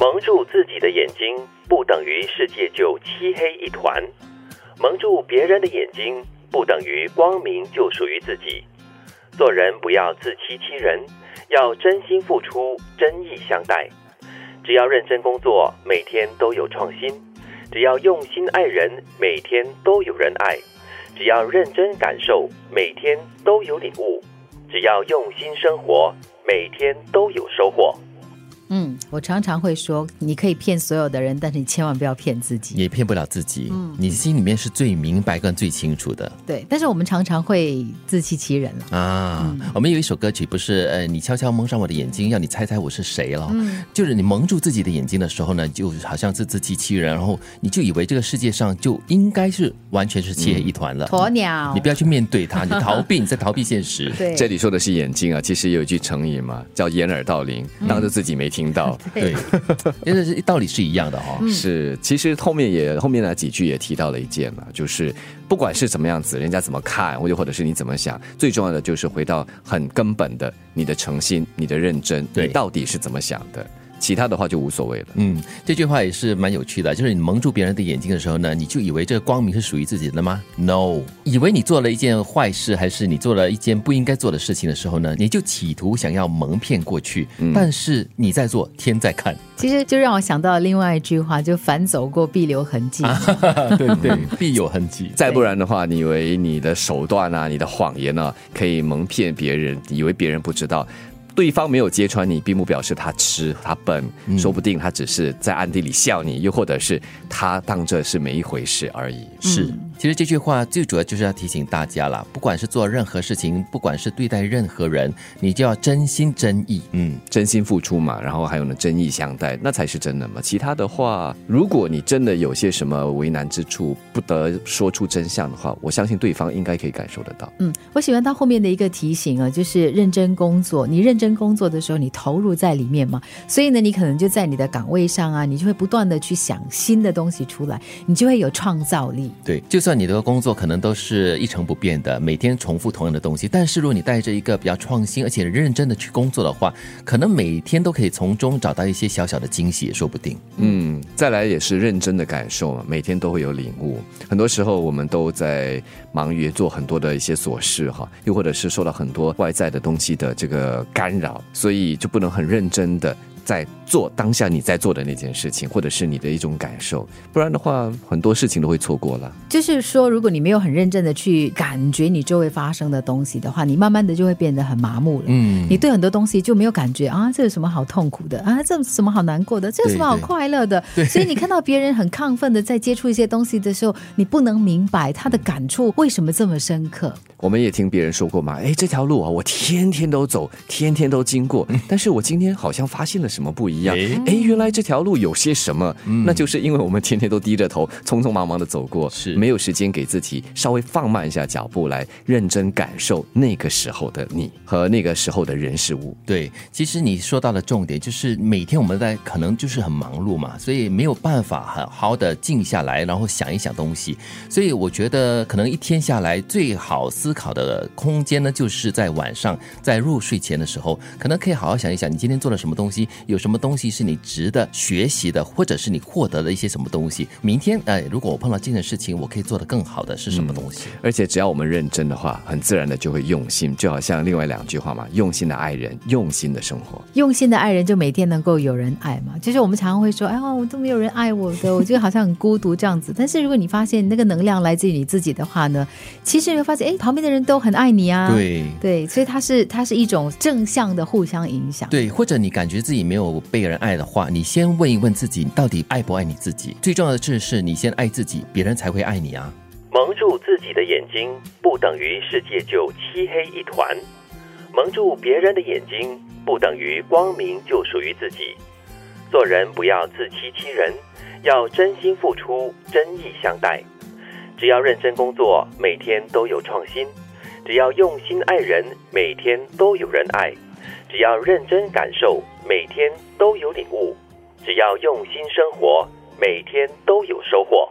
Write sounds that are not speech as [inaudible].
蒙住自己的眼睛，不等于世界就漆黑一团；蒙住别人的眼睛，不等于光明就属于自己。做人不要自欺欺人，要真心付出，真意相待。只要认真工作，每天都有创新；只要用心爱人，每天都有人爱；只要认真感受，每天都有领悟；只要用心生活，每天都有收获。嗯，我常常会说，你可以骗所有的人，但是你千万不要骗自己。也骗不了自己。嗯，你心里面是最明白跟最清楚的。对，但是我们常常会自欺欺人了啊。我们有一首歌曲，不是呃，你悄悄蒙上我的眼睛，要你猜猜我是谁了。嗯，就是你蒙住自己的眼睛的时候呢，就好像是自欺欺人，然后你就以为这个世界上就应该是完全是漆黑一团了。鸵鸟，你不要去面对它，你逃避，你在逃避现实。对，这里说的是眼睛啊，其实有一句成语嘛，叫掩耳盗铃，当着自己没听到。[laughs] 对。[laughs] 因为是道理是一样的哈，是其实后面也后面那几句也提到了一件嘛，就是不管是怎么样子，人家怎么看，或者或者是你怎么想，最重要的就是回到很根本的你的诚心、你的认真，你到底是怎么想的。其他的话就无所谓了。嗯，这句话也是蛮有趣的，就是你蒙住别人的眼睛的时候呢，你就以为这个光明是属于自己的吗？No，以为你做了一件坏事，还是你做了一件不应该做的事情的时候呢，你就企图想要蒙骗过去。但是你在做，天在看。其实就让我想到另外一句话，就反走过必留痕迹。对 [laughs] 对，[laughs] 必有痕迹。再不然的话，你以为你的手段啊，你的谎言啊，可以蒙骗别人，以为别人不知道。对方没有揭穿你，并不表示他痴他笨，说不定他只是在暗地里笑你，又或者是他当这是没一回事而已。是，其实这句话最主要就是要提醒大家了，不管是做任何事情，不管是对待任何人，你就要真心真意，嗯，真心付出嘛，然后还有呢，真意相待，那才是真的嘛。其他的话，如果你真的有些什么为难之处，不得说出真相的话，我相信对方应该可以感受得到。嗯，我喜欢他后面的一个提醒啊，就是认真工作，你认。真工作的时候，你投入在里面嘛，所以呢，你可能就在你的岗位上啊，你就会不断的去想新的东西出来，你就会有创造力。对，就算你的工作可能都是一成不变的，每天重复同样的东西，但是如果你带着一个比较创新而且认真的去工作的话，可能每天都可以从中找到一些小小的惊喜，也说不定。嗯，再来也是认真的感受嘛，每天都会有领悟。很多时候我们都在忙于做很多的一些琐事哈，又或者是受到很多外在的东西的这个。干扰，所以就不能很认真的。在做当下你在做的那件事情，或者是你的一种感受，不然的话，很多事情都会错过了。就是说，如果你没有很认真的去感觉你周围发生的东西的话，你慢慢的就会变得很麻木了。嗯，你对很多东西就没有感觉啊，这有什么好痛苦的啊？这有什么好难过的？这有什么好快乐的？所以你看到别人很亢奋的在接触一些东西的时候，你不能明白他的感触为什么这么深刻。我们也听别人说过嘛，哎，这条路啊，我天天都走，天天都经过，[laughs] 但是我今天好像发现了什。什么不一样？哎，原来这条路有些什么？那就是因为我们天天都低着头，[laughs] 匆匆忙忙的走过，是没有时间给自己稍微放慢一下脚步，来认真感受那个时候的你和那个时候的人事物。对，其实你说到的重点就是每天我们在可能就是很忙碌嘛，所以没有办法好好的静下来，然后想一想东西。所以我觉得可能一天下来最好思考的空间呢，就是在晚上在入睡前的时候，可能可以好好想一想你今天做了什么东西。有什么东西是你值得学习的，或者是你获得了一些什么东西？明天，呃，如果我碰到这件事情，我可以做得更好的是什么东西？而且只要我们认真的话，很自然的就会用心，就好像另外两句话嘛：用心的爱人，用心的生活。用心的爱人就每天能够有人爱嘛。就是我们常常会说：“哎呀，我都没有人爱我的，我觉得好像很孤独这样子。”但是如果你发现那个能量来自于你自己的话呢，其实你会发现，哎，旁边的人都很爱你啊。对对，所以它是它是一种正向的互相影响。对，或者你感觉自己没有。被人爱的话，你先问一问自己，到底爱不爱你自己？最重要的事是你先爱自己，别人才会爱你啊！蒙住自己的眼睛，不等于世界就漆黑一团；蒙住别人的眼睛，不等于光明就属于自己。做人不要自欺欺人，要真心付出，真意相待。只要认真工作，每天都有创新；只要用心爱人，每天都有人爱。只要认真感受，每天都有领悟；只要用心生活，每天都有收获。